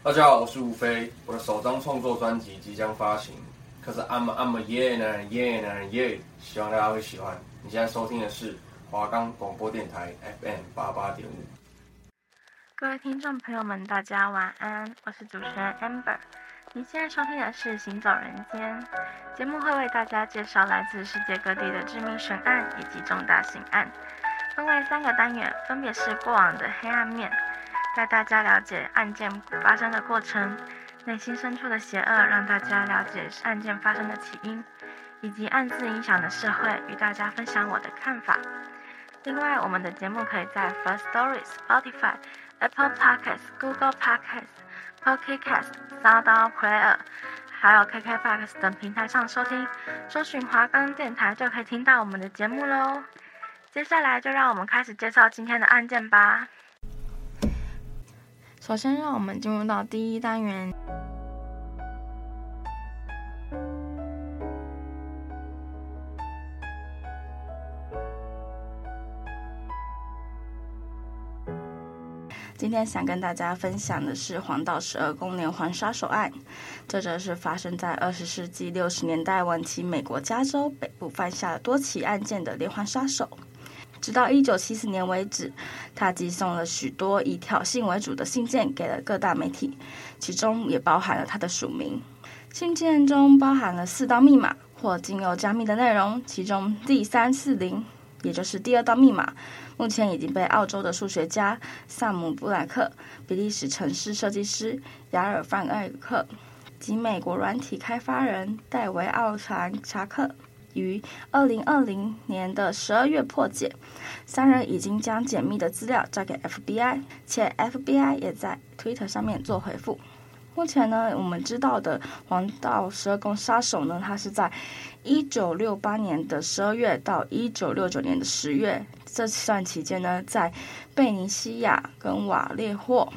大家好，我是吴飞，我的首张创作专辑即将发行，可是 I'm I'm a yeah 男人 yeah 男人 yeah，希望大家会喜欢。你现在收听的是华冈广播电台 FM 八八点五。各位听众朋友们，大家晚安，我是主持人 Amber。你现在收听的是《行走人间》节目，会为大家介绍来自世界各地的知名悬案以及重大刑案，分为三个单元，分别是过往的黑暗面。带大家了解案件发生的过程，内心深处的邪恶，让大家了解案件发生的起因，以及暗自影响的社会，与大家分享我的看法。另外，我们的节目可以在 First Story、Spotify、Apple Podcasts、Google Podcasts、Pocket Casts、SoundOn Player，还有 KKBOX 等平台上收听。搜寻华冈电台就可以听到我们的节目喽。接下来就让我们开始介绍今天的案件吧。首先，让我们进入到第一单元。今天想跟大家分享的是黄道十二宫连环杀手案，这则是发生在二十世纪六十年代晚期美国加州北部犯下多起案件的连环杀手。直到一九七四年为止，他寄送了许多以挑衅为主的信件给了各大媒体，其中也包含了他的署名。信件中包含了四道密码或经由加密的内容，其中第三四零，也就是第二道密码，目前已经被澳洲的数学家萨姆布莱克、比利时城市设计师雅尔范艾克及美国软体开发人戴维奥查查克。于二零二零年的十二月破解，三人已经将解密的资料交给 FBI，且 FBI 也在 Twitter 上面做回复。目前呢，我们知道的黄道十二宫杀手呢，他是在一九六八年的十二月到一九六九年的十月这段期间呢，在贝尼西亚跟瓦列霍，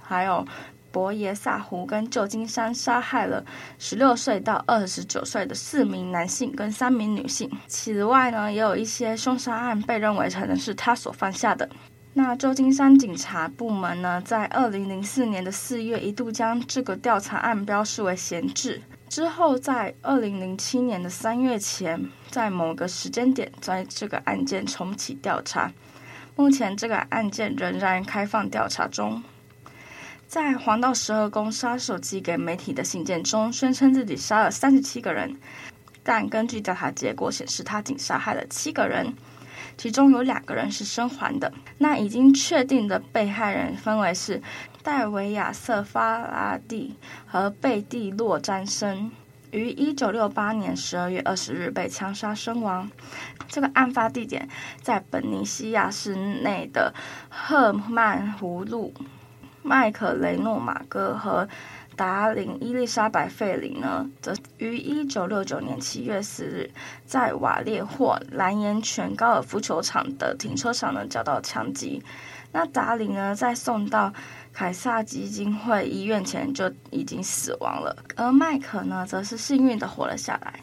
还有。博耶萨湖跟旧金山杀害了十六岁到二十九岁的四名男性跟三名女性。此外呢，也有一些凶杀案被认为可能是他所犯下的。那旧金山警察部门呢，在二零零四年的四月一度将这个调查案标示为闲置，之后在二零零七年的三月前，在某个时间点，在这个案件重启调查。目前这个案件仍然开放调查中。在黄道十二宫杀手寄给媒体的信件中，宣称自己杀了三十七个人，但根据调查结果显示，他仅杀害了七个人，其中有两个人是生还的。那已经确定的被害人分为是戴维亚瑟·法拉第和贝蒂·洛詹森，于一九六八年十二月二十日被枪杀身亡。这个案发地点在本尼西亚市内的赫曼湖路。麦克雷诺马戈和达林伊丽莎白费里呢，则于一九六九年七月四日，在瓦列霍蓝岩泉高尔夫球场的停车场呢遭到枪击。那达林呢，在送到凯撒基金会医院前就已经死亡了，而麦克呢，则是幸运的活了下来。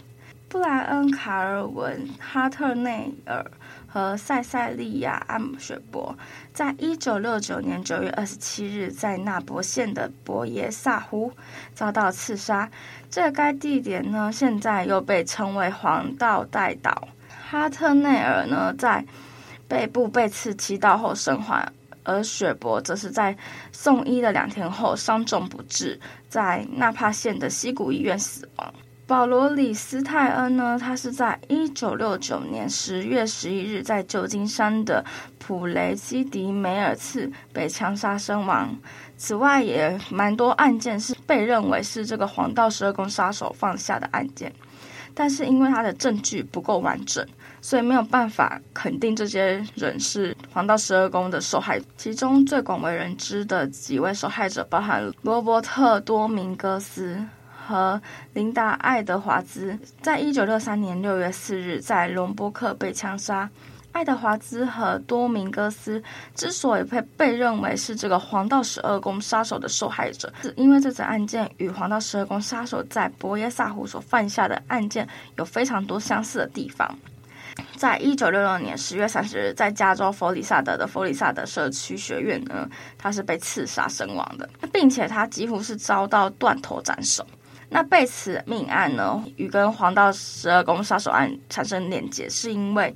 布莱恩·卡尔文·哈特内尔。和塞塞利亚·安雪伯在一九六九年九月二十七日，在纳博县的博耶萨湖遭到刺杀。这该地点呢，现在又被称为黄道带岛。哈特内尔呢，在背部被刺七刀后生还，而雪伯则是在送医的两天后伤重不治，在纳帕县的西谷医院死亡。保罗·李斯泰恩呢，他是在一九六九年十月十一日在旧金山的普雷西迪梅尔茨被枪杀身亡。此外，也蛮多案件是被认为是这个黄道十二宫杀手犯下的案件，但是因为他的证据不够完整，所以没有办法肯定这些人是黄道十二宫的受害。其中最广为人知的几位受害者，包含罗伯特·多明戈斯。和琳达·爱德华兹在一九六三年六月四日在龙波克被枪杀。爱德华兹和多明戈斯之所以被被认为是这个黄道十二宫杀手的受害者，是因为这次案件与黄道十二宫杀手在博耶萨湖所犯下的案件有非常多相似的地方。在一九六六年十月三十日，在加州佛里萨德的佛里萨德社区学院呢，他是被刺杀身亡的，并且他几乎是遭到断头斩首。那贝茨命案呢，与跟黄道十二宫杀手案产生连结，是因为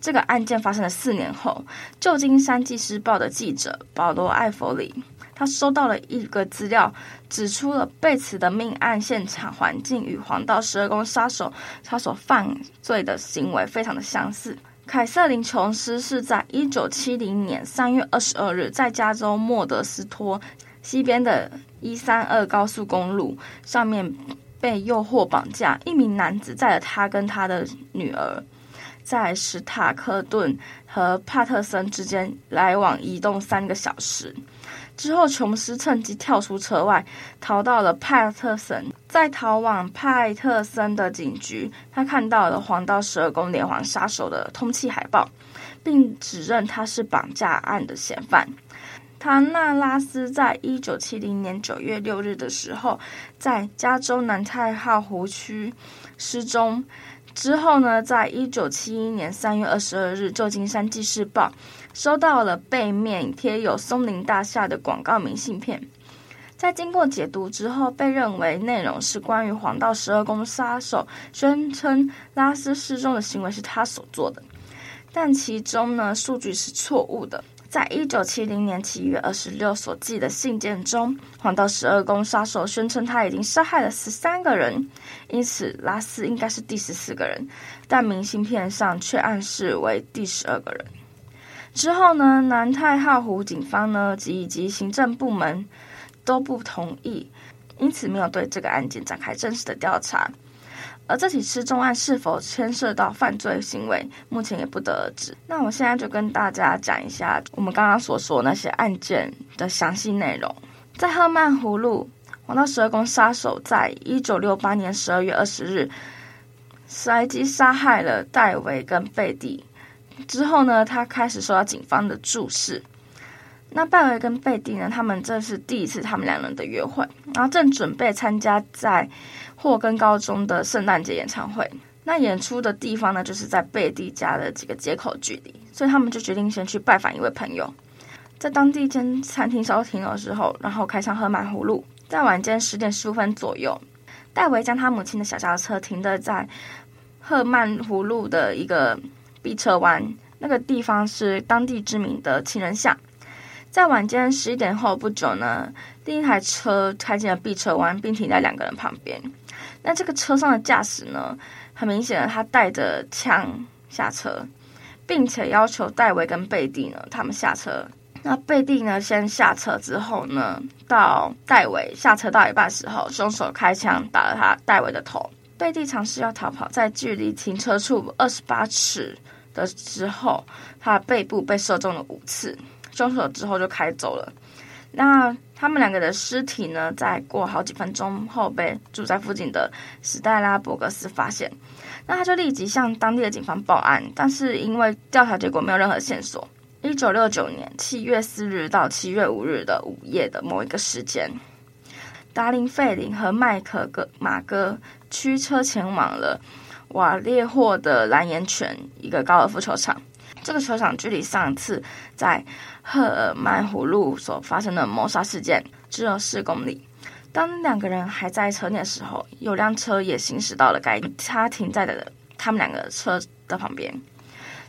这个案件发生了四年后，旧金山纪事报的记者保罗艾弗里。他收到了一个资料，指出了贝茨的命案现场环境与黄道十二宫杀手他所犯罪的行为非常的相似。凯瑟琳·琼斯是在一九七零年三月二十二日，在加州莫德斯托西边的一三二高速公路上面被诱惑绑架，一名男子载了他跟他的女儿，在史塔克顿和帕特森之间来往移动三个小时。之后，琼斯趁机跳出车外，逃到了派特森。在逃往派特森的警局，他看到了黄道十二宫连环杀手的通缉海报，并指认他是绑架案的嫌犯。唐纳拉斯在一九七零年九月六日的时候，在加州南太浩湖区失踪。之后呢，在一九七一年三月二十二日，旧金山纪事报。收到了背面贴有松林大厦的广告明信片，在经过解读之后，被认为内容是关于黄道十二宫杀手宣称拉斯失踪的行为是他所做的，但其中呢数据是错误的。在一九七零年七月二十六所寄的信件中，黄道十二宫杀手宣称他已经杀害了十三个人，因此拉斯应该是第十四个人，但明信片上却暗示为第十二个人。之后呢，南太浩湖警方呢及以及行政部门都不同意，因此没有对这个案件展开正式的调查。而这起失踪案是否牵涉到犯罪行为，目前也不得而知。那我现在就跟大家讲一下我们刚刚所说那些案件的详细内容。在赫曼湖路，黄道十二宫杀手在一九六八年十二月二十日，随机杀害了戴维跟贝蒂。之后呢，他开始受到警方的注视。那戴维跟贝蒂呢，他们这是第一次他们两人的约会，然后正准备参加在霍根高中的圣诞节演唱会。那演出的地方呢，就是在贝蒂家的几个街口距离，所以他们就决定先去拜访一位朋友，在当地一间餐厅稍停留的时候，然后开上赫曼湖路。在晚间十点十五分左右，戴维将他母亲的小轿车停的在赫曼湖路的一个。碧车湾那个地方是当地知名的情人巷，在晚间十一点后不久呢，另一台车开进了碧车湾，并停在两个人旁边。那这个车上的驾驶呢，很明显的他带着枪下车，并且要求戴维跟贝蒂呢他们下车。那贝蒂呢先下车之后呢，到戴维下车到一半时候，凶手开枪打了他戴维的头。贝蒂尝试要逃跑，在距离停车处二十八尺。的时候，他的背部被射中了五次，凶手之后就开走了。那他们两个的尸体呢，在过好几分钟后被住在附近的史黛拉伯格斯发现。那他就立即向当地的警方报案，但是因为调查结果没有任何线索。一九六九年七月四日到七月五日的午夜的某一个时间，达林费林和麦克格马哥驱车前往了。瓦列霍的蓝岩泉一个高尔夫球场，这个球场距离上次在赫尔曼湖路所发生的谋杀事件只有四公里。当两个人还在车内的时候，有辆车也行驶到了该他停在的他们两个车的旁边。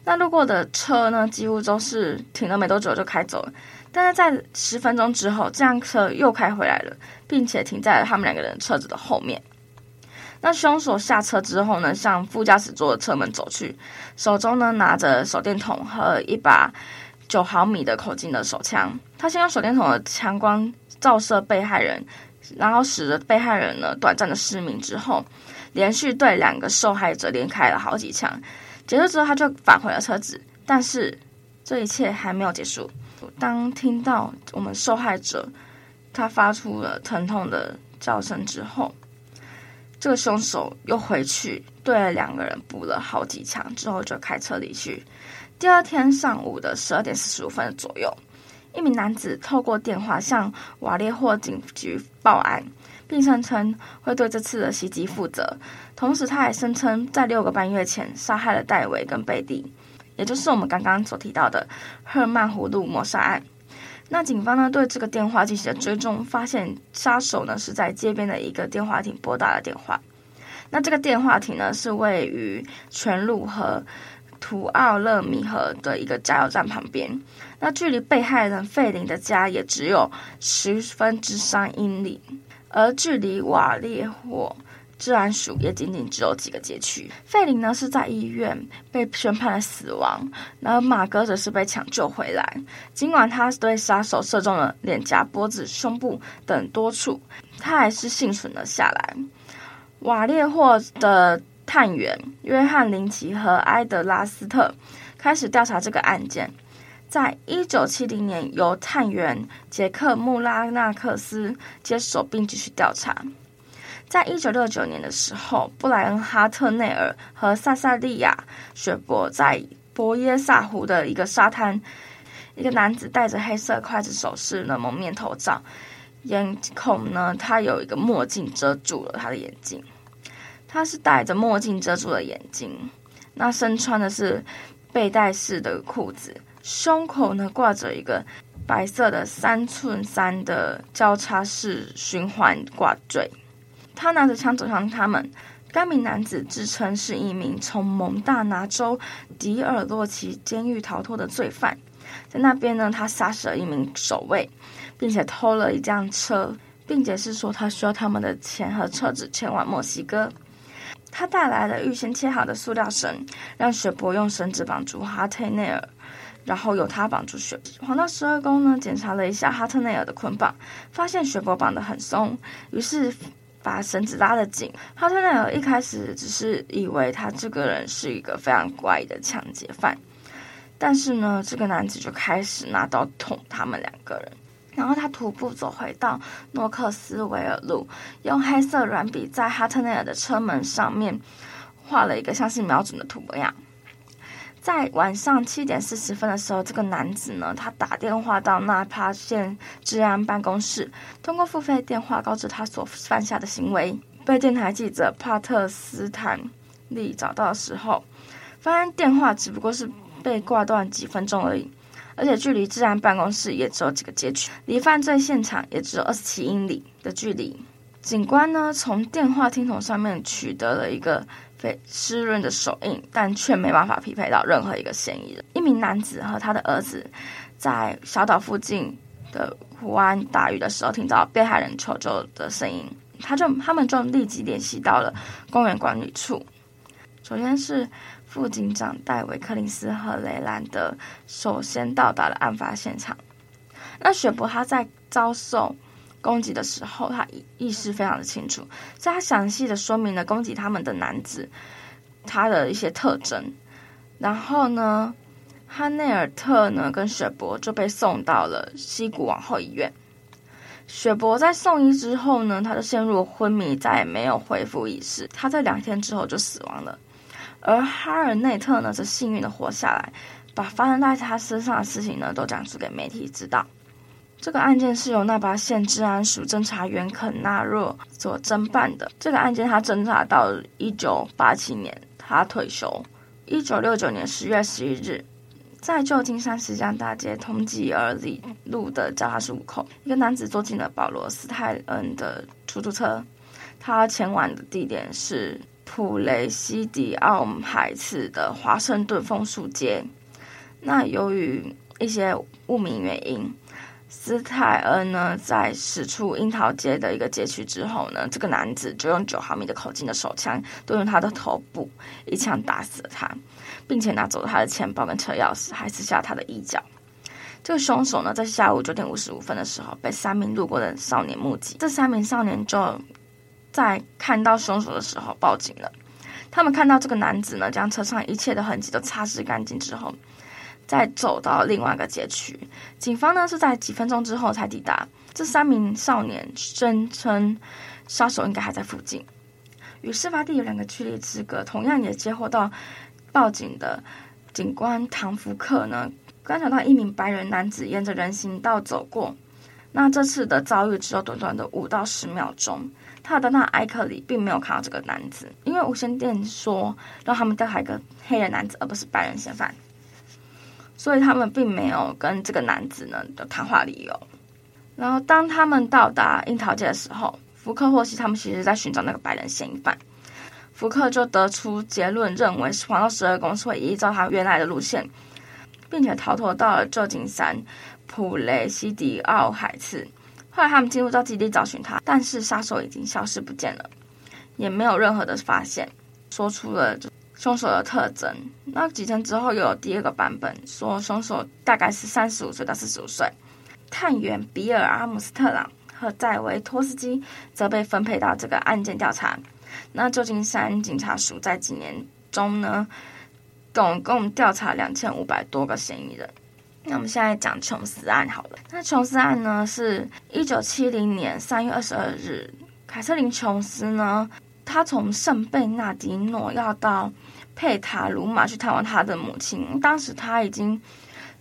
那路过的车呢，几乎都是停了没多久就开走了。但是在十分钟之后，这辆车又开回来了，并且停在了他们两个人车子的后面。那凶手下车之后呢，向副驾驶座的车门走去，手中呢拿着手电筒和一把九毫米的口径的手枪。他先用手电筒的强光照射被害人，然后使得被害人呢短暂的失明之后，连续对两个受害者连开了好几枪。结束之后，他就返回了车子。但是这一切还没有结束。当听到我们受害者他发出了疼痛的叫声之后，这个凶手又回去对了两个人补了好几枪，之后就开车离去。第二天上午的十二点四十五分左右，一名男子透过电话向瓦列霍警局报案，并声称会对这次的袭击负责。同时，他还声称在六个半月前杀害了戴维跟贝蒂，也就是我们刚刚所提到的赫曼葫芦谋杀案。那警方呢，对这个电话进行了追踪，发现杀手呢是在街边的一个电话亭拨打了电话。那这个电话亭呢是位于全路和图奥勒米河的一个加油站旁边。那距离被害人费林的家也只有十分之三英里，而距离瓦列霍治安署也仅仅只有几个街区。费林呢是在医院被宣判了死亡，而马哥则是被抢救回来。尽管他对杀手射中了脸颊、脖子、胸部等多处，他还是幸存了下来。瓦列霍的探员约翰林奇和埃德拉斯特开始调查这个案件。在一九七零年，由探员杰克穆拉纳克斯接手并继续调查。在一九六九年的时候，布莱恩哈特内尔和萨萨利亚雪伯在博耶萨湖的一个沙滩，一个男子戴着黑色筷子手式的蒙面头罩，眼孔呢，他有一个墨镜遮住了他的眼睛，他是戴着墨镜遮住了眼睛，那身穿的是背带式的裤子，胸口呢挂着一个白色的三寸三的交叉式循环挂坠。他拿着枪走向他们。该名男子自称是一名从蒙大拿州迪尔洛奇监狱逃脱的罪犯，在那边呢，他杀死了一名守卫，并且偷了一辆车，并且是说他需要他们的钱和车子前往墨西哥。他带来了预先切好的塑料绳，让雪伯用绳子绑住哈特内尔，然后由他绑住雪。黄道十二宫呢，检查了一下哈特内尔的捆绑，发现雪伯绑得很松，于是。把绳子拉得紧。哈特内尔一开始只是以为他这个人是一个非常怪异的抢劫犯，但是呢，这个男子就开始拿刀捅他们两个人。然后他徒步走回到诺克斯维尔路，用黑色软笔在哈特内尔的车门上面画了一个像是瞄准的图样。在晚上七点四十分的时候，这个男子呢，他打电话到纳帕县治安办公室，通过付费电话告知他所犯下的行为。被电台记者帕特斯坦利找到的时候，发现电话只不过是被挂断几分钟而已，而且距离治安办公室也只有几个街区，离犯罪现场也只有二十七英里的距离。警官呢，从电话听筒上面取得了一个。非湿润的手印，但却没办法匹配到任何一个嫌疑人。一名男子和他的儿子在小岛附近的湖湾打鱼的时候，听到被害人求救的声音，他就他们就立即联系到了公园管理处。首先是副警长戴维·克林斯和雷兰德首先到达了案发现场。那雪伯他在遭受。攻击的时候，他意意识非常的清楚，所以他详细的说明了攻击他们的男子他的一些特征。然后呢，哈内尔特呢跟雪伯就被送到了西谷往后医院。雪伯在送医之后呢，他就陷入昏迷，再也没有恢复意识。他在两天之后就死亡了。而哈尔内特呢，则幸运的活下来，把发生在他身上的事情呢都讲述给媒体知道。这个案件是由那巴县治安署侦查员肯纳若所侦办的。这个案件他侦查到一九八七年，他退休。一九六九年十月十一日，在旧金山石江大街通济尔里路的交叉路口，一个男子坐进了保罗斯泰恩的出租车。他前往的地点是普雷西迪奥海茨的华盛顿枫树街。那由于一些不明原因。斯泰恩呢，在驶出樱桃街的一个街区之后呢，这个男子就用九毫米的口径的手枪对准他的头部，一枪打死了他，并且拿走了他的钱包跟车钥匙，还撕下他的衣角。这个凶手呢，在下午九点五十五分的时候，被三名路过的少年目击。这三名少年就在看到凶手的时候报警了。他们看到这个男子呢，将车上一切的痕迹都擦拭干净之后。再走到另外一个街区，警方呢是在几分钟之后才抵达。这三名少年声称杀手应该还在附近，与事发地有两个距离之隔。同样也接获到报警的警官唐福克呢，观察到一名白人男子沿着人行道走过。那这次的遭遇只有短短的五到十秒钟。他的那 iCarly 里并没有看到这个男子，因为无线电说让他们调查一个黑人男子，而不是白人嫌犯，所以他们并没有跟这个男子呢的谈话理由。然后当他们到达樱桃街的时候，福克获悉他们其实在寻找那个白人嫌疑犯，福克就得出结论，认为是黄道十二宫是会依照他原来的路线，并且逃脱到了旧金山普雷西迪奥海茨。后来他们进入到基地找寻他，但是杀手已经消失不见了，也没有任何的发现，说出了凶手的特征。那几天之后又有第二个版本，说凶手大概是三十五岁到四十五岁。探员比尔阿姆斯特朗和戴维托斯基则被分配到这个案件调查。那旧金山警察署在几年中呢，总共调查两千五百多个嫌疑人。那我们现在讲琼斯案好了。那琼斯案呢，是一九七零年三月二十二日，凯瑟琳·琼斯呢，她从圣贝纳迪诺要到佩塔鲁马去探望她的母亲。当时她已经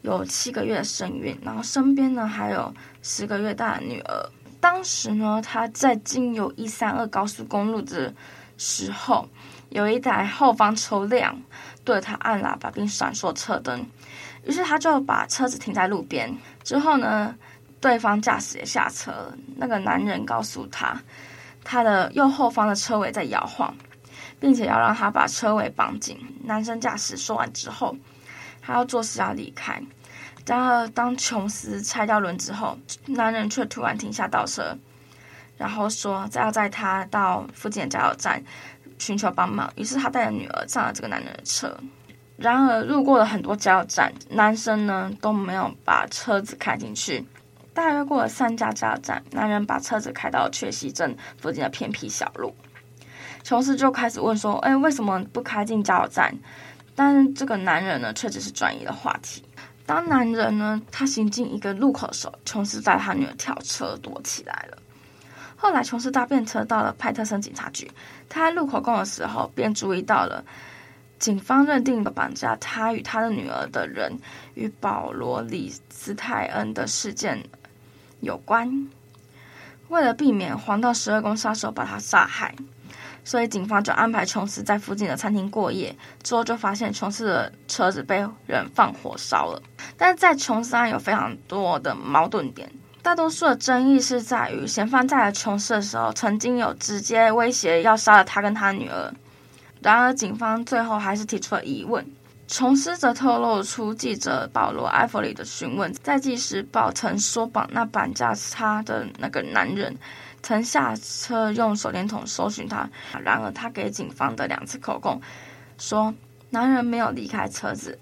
有七个月的身孕，然后身边呢还有十个月大的女儿。当时呢，她在经由一三二高速公路的时候，有一台后方车辆对她按喇叭并闪烁车灯。于是他就把车子停在路边，之后呢，对方驾驶也下车了。那个男人告诉他，他的右后方的车尾在摇晃，并且要让他把车尾绑紧。男生驾驶说完之后，他要做事要离开。然而，当琼斯拆掉轮子后，男人却突然停下倒车，然后说再要载他到附近的加油站寻求帮忙。于是他带着女儿上了这个男人的车。然而，路过了很多加油站，男生呢都没有把车子开进去。大约过了三家加油站，男人把车子开到缺席镇附近的偏僻小路。琼斯就开始问说：“哎，为什么不开进加油站？”但这个男人呢，却只是转移了话题。当男人呢他行进一个路口的时候，琼斯带他女儿跳车躲起来了。后来，琼斯搭便车到了派特森警察局，他在路口供的时候，便注意到了。警方认定了绑架他与他的女儿的人与保罗·李斯泰恩的事件有关。为了避免黄道十二宫杀手把他杀害，所以警方就安排琼斯在附近的餐厅过夜。之后就发现琼斯的车子被人放火烧了。但是在琼斯案有非常多的矛盾点，大多数的争议是在于嫌犯在琼斯的时候曾经有直接威胁要杀了他跟他女儿。然而，警方最后还是提出了疑问。琼斯则透露出记者保罗·埃弗里的询问，在《纪时报》曾说绑那绑架他的那个男人曾下车用手电筒搜寻他。然而，他给警方的两次口供说，男人没有离开车子。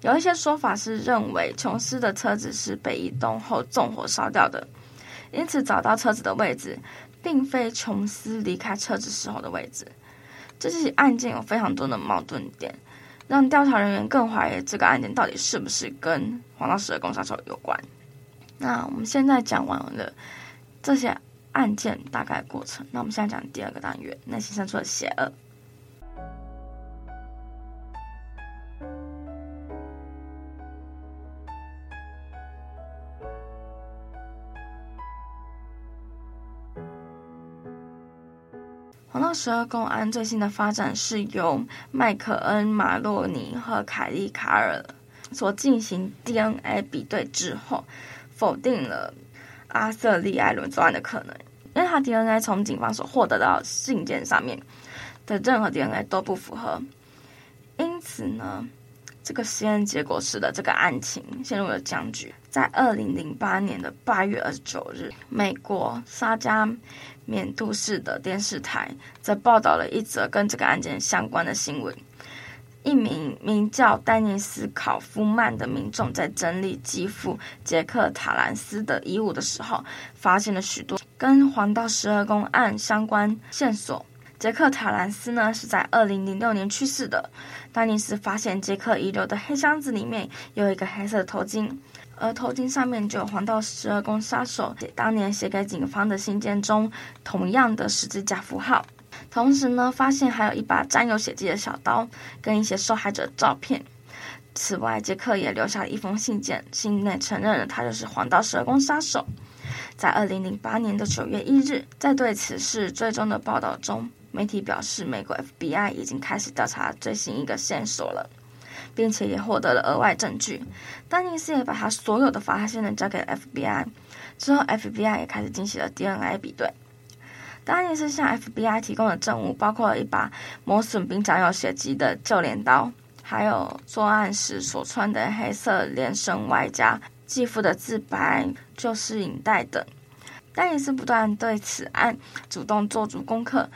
有一些说法是认为琼斯的车子是被移动后纵火烧掉的，因此找到车子的位置并非琼斯离开车子时候的位置。这起案件有非常多的矛盾点，让调查人员更怀疑这个案件到底是不是跟黄道十二宫杀手有关。那我们现在讲完了这些案件大概过程，那我们现在讲第二个单元：内心深处的邪恶。黄道十二公安最新的发展是由麦克恩·马洛尼和凯利·卡尔所进行 DNA 比对之后，否定了阿瑟·利艾伦作案的可能，因为他 DNA 从警方所获得到信件上面的任何 DNA 都不符合，因此呢，这个实验结果使得这个案情陷入了僵局。在二零零八年的八月二十九日，美国沙加缅度市的电视台则报道了一则跟这个案件相关的新闻：一名名叫丹尼斯·考夫曼的民众在整理继父杰克·塔兰斯的遗物的时候，发现了许多跟黄道十二宫案相关线索。杰克·塔兰斯呢是在二零零六年去世的。丹尼斯发现杰克遗留的黑箱子里面有一个黑色的头巾。而头巾上面就有黄道十二宫杀手当年写给警方的信件中同样的十字架符号，同时呢，发现还有一把沾有血迹的小刀跟一些受害者照片。此外，杰克也留下了一封信件，信内承认了他就是黄道十二宫杀手。在二零零八年的九月一日，在对此事追踪的报道中，媒体表示，美国 FBI 已经开始调查最新一个线索了，并且也获得了额外证据。丹尼斯也把他所有的发现呢交给 FBI，之后 FBI 也开始进行了 DNA 比对。丹尼斯向 FBI 提供的证物包括了一把磨损并沾有血迹的旧镰刀，还有作案时所穿的黑色连身外加继父的自白、旧式影带等。丹尼斯不断对此案主动做足功课。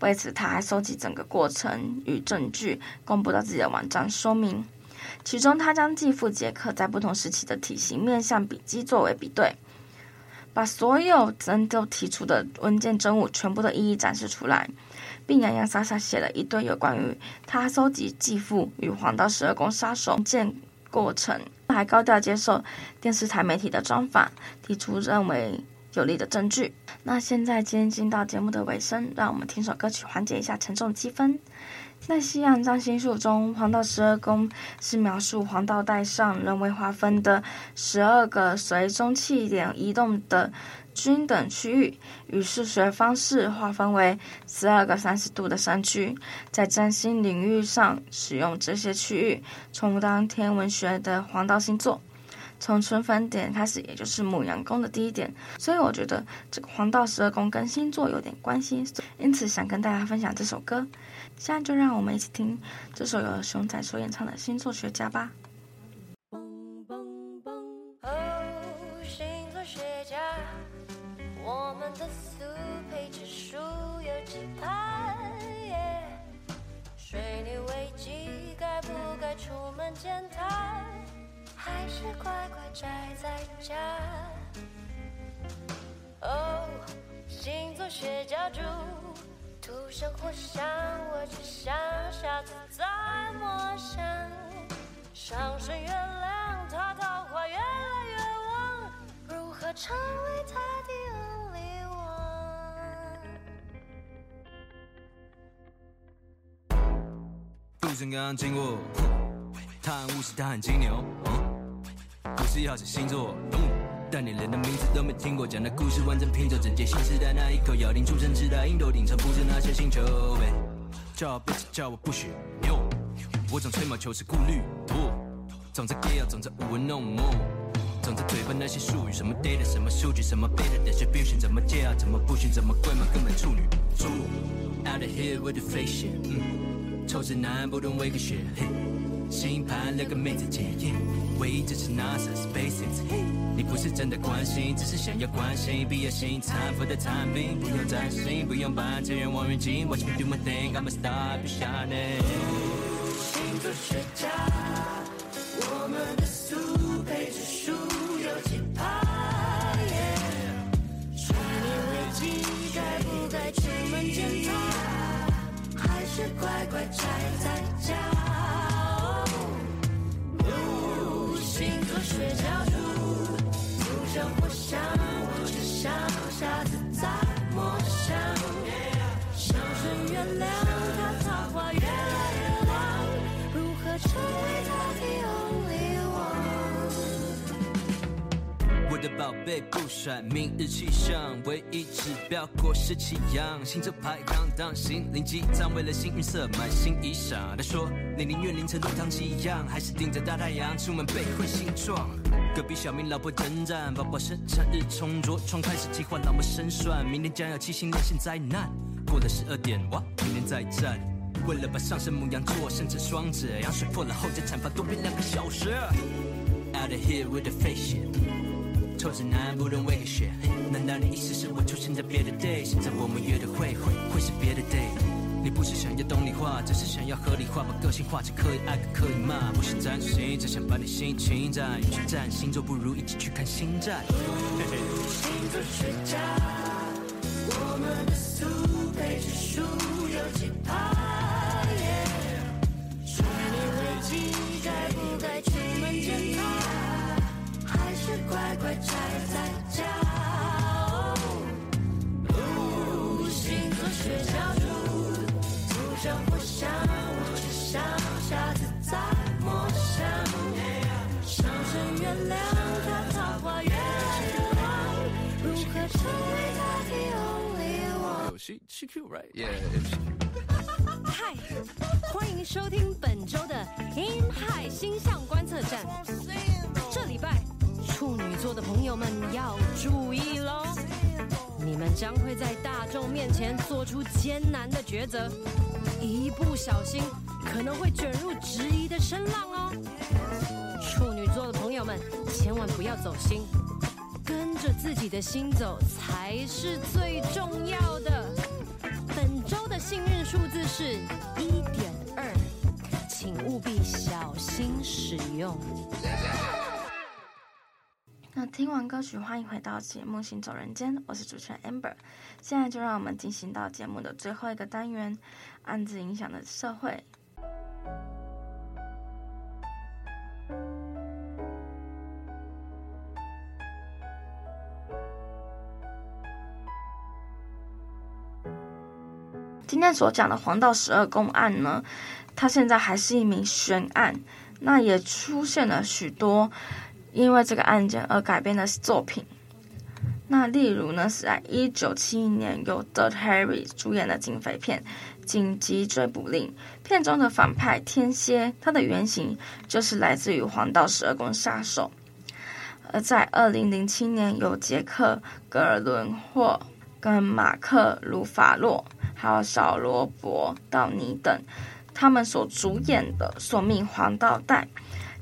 为此，他还收集整个过程与证据，公布到自己的网站说明。其中，他将继父杰克在不同时期的体型、面相笔迹作为比对，把所有人都提出的文件证物全部都一一展示出来，并洋洋洒洒写了一堆有关于他收集继父与黄道十二宫杀手文件过程，还高调接受电视台媒体的专访，提出认为。有力的证据。那现在，今天进到节目的尾声，让我们听首歌曲缓解一下沉重的气氛。在《西洋占星术》中，黄道十二宫是描述黄道带上人为划分的十二个随中气点移动的均等区域，以数学方式划分为十二个三十度的山区。在占星领域上，使用这些区域充当天文学的黄道星座。从春分点开始，也就是牡羊宫的第一点，所以我觉得这个黄道十二宫跟星座有点关系，因此想跟大家分享这首歌。现在就让我们一起听这首由熊仔所演唱的《星座学家》吧。水逆危机，该不该出门见他？还是乖乖宅在家。哦，星座学家猪，土象火象，我只想下次再摸象。上升月亮，他桃花越来越旺，如何成为他的 only one？路上刚刚经过，他很务实，他很金牛。不是要写星座，但你连的名字都没听过，讲的故事完整拼凑，整届新时代那一口咬定出生之大鹰头顶上不是那些星球。叫我别叫我不许牛，我总吹毛求疵顾虑多，总在 gay 总在舞文弄墨，总在嘴巴那些术语，什么 data 什么数据，什么 beta distribution，怎么借啊，怎么不行，怎么贵嘛，根本处女座。Out of here with the face shit，嗯，臭直男不懂伪科学，嘿，新盘了个妹子姐姐。唯一支持 NASA SpaceX，你不是真的关心，只是想要关心。毕业星残废的产品，不用担心，不用办这愿望远镜。Watch me do my thing，I'm a star，be shining 明日气象唯一指标果实奇阳，星座排行当心灵鸡汤，为了幸运色买新衣裳。他说。你宁愿凌晨如唐吉一样，还是顶着大太阳出门被会形状？隔壁小明老婆征战，宝宝生产日冲着窗开始计划，老婆胜算，明天将要七星连线灾难。过了十二点，哇，明天再战。为了把上升母羊座升成双子，羊水破了后再产房多变两个小时。Out of here with the faces 臭直男不懂伪科学。难道你意思是我出现在别的 day？现在我们约的会会会是别的 day？你不是想要动力化，只是想要合理化，把个性化成可以爱可以骂。不是占星，只想把你心情占。与其占星座，不如一起去看星战。星座学家，我们的速配指数有几趴？水逆危机，该不该出门见他？是乖乖宅在家哦不声不响我只想下次再摸上升月亮如何成为的 only one she she cute right yeah 嗨欢迎收听本周的 hi hi 星象观测站。这礼拜处女座的朋友们要注意喽，你们将会在大众面前做出艰难的抉择，一不小心可能会卷入质疑的声浪哦。处女座的朋友们千万不要走心。跟着自己的心走才是最重要的。本周的幸运数字是一点二，请务必小心使用。那听完歌曲，欢迎回到节目《行走人间》，我是主持人 Amber。现在就让我们进行到节目的最后一个单元——案子影响的社会。今天所讲的黄道十二宫案呢，它现在还是一名悬案，那也出现了许多因为这个案件而改编的作品。那例如呢，是在一九七一年由 d i r t Harry 主演的警匪片《紧急追捕令》，片中的反派天蝎，它的原型就是来自于黄道十二宫杀手。而在二零零七年由杰克·格尔伦霍跟马克·鲁法洛。还有小罗伯·道尼等，他们所主演的《索命黄道带》，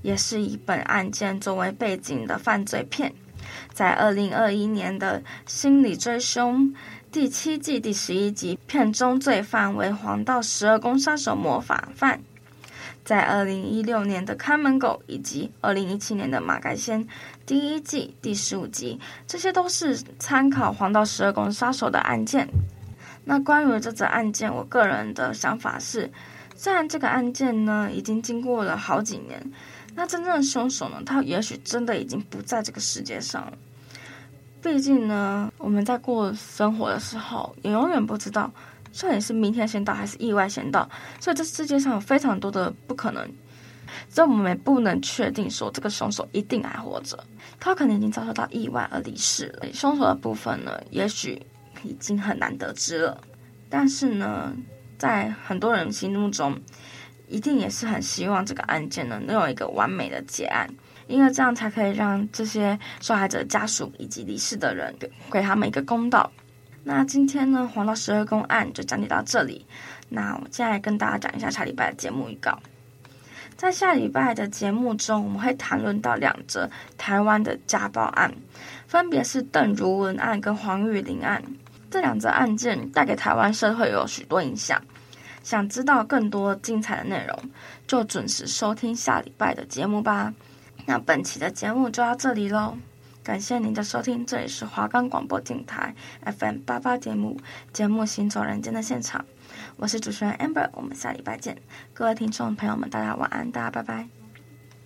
也是以本案件作为背景的犯罪片。在二零二一年的《心理追凶》第七季第十一集，片中罪犯为黄道十二宫杀手模仿犯。在二零一六年的《看门狗》以及二零一七年的《马盖先》第一季第十五集，这些都是参考黄道十二宫杀手的案件。那关于这则案件，我个人的想法是，虽然这个案件呢已经经过了好几年，那真正的凶手呢，他也许真的已经不在这个世界上了。毕竟呢，我们在过生活的时候，也永远不知道，到底是明天先到还是意外先到。所以这世界上有非常多的不可能，所以我们也不能确定说这个凶手一定还活着，他可能已经遭受到意外而离世了。凶手的部分呢，也许。已经很难得知了，但是呢，在很多人心目中，一定也是很希望这个案件呢能有一个完美的结案，因为这样才可以让这些受害者家属以及离世的人给他们一个公道。那今天呢，黄道十二宫案就讲解到这里。那我接下来跟大家讲一下下礼拜的节目预告。在下礼拜的节目中，我们会谈论到两则台湾的家暴案，分别是邓如文案跟黄玉玲案。这两则案件带给台湾社会有许多影响。想知道更多精彩的内容，就准时收听下礼拜的节目吧。那本期的节目就到这里喽，感谢您的收听，这里是华冈广播电台 FM 八八节目节目《行走人间》的现场，我是主持人 Amber，我们下礼拜见，各位听众朋友们，大家晚安，大家拜拜。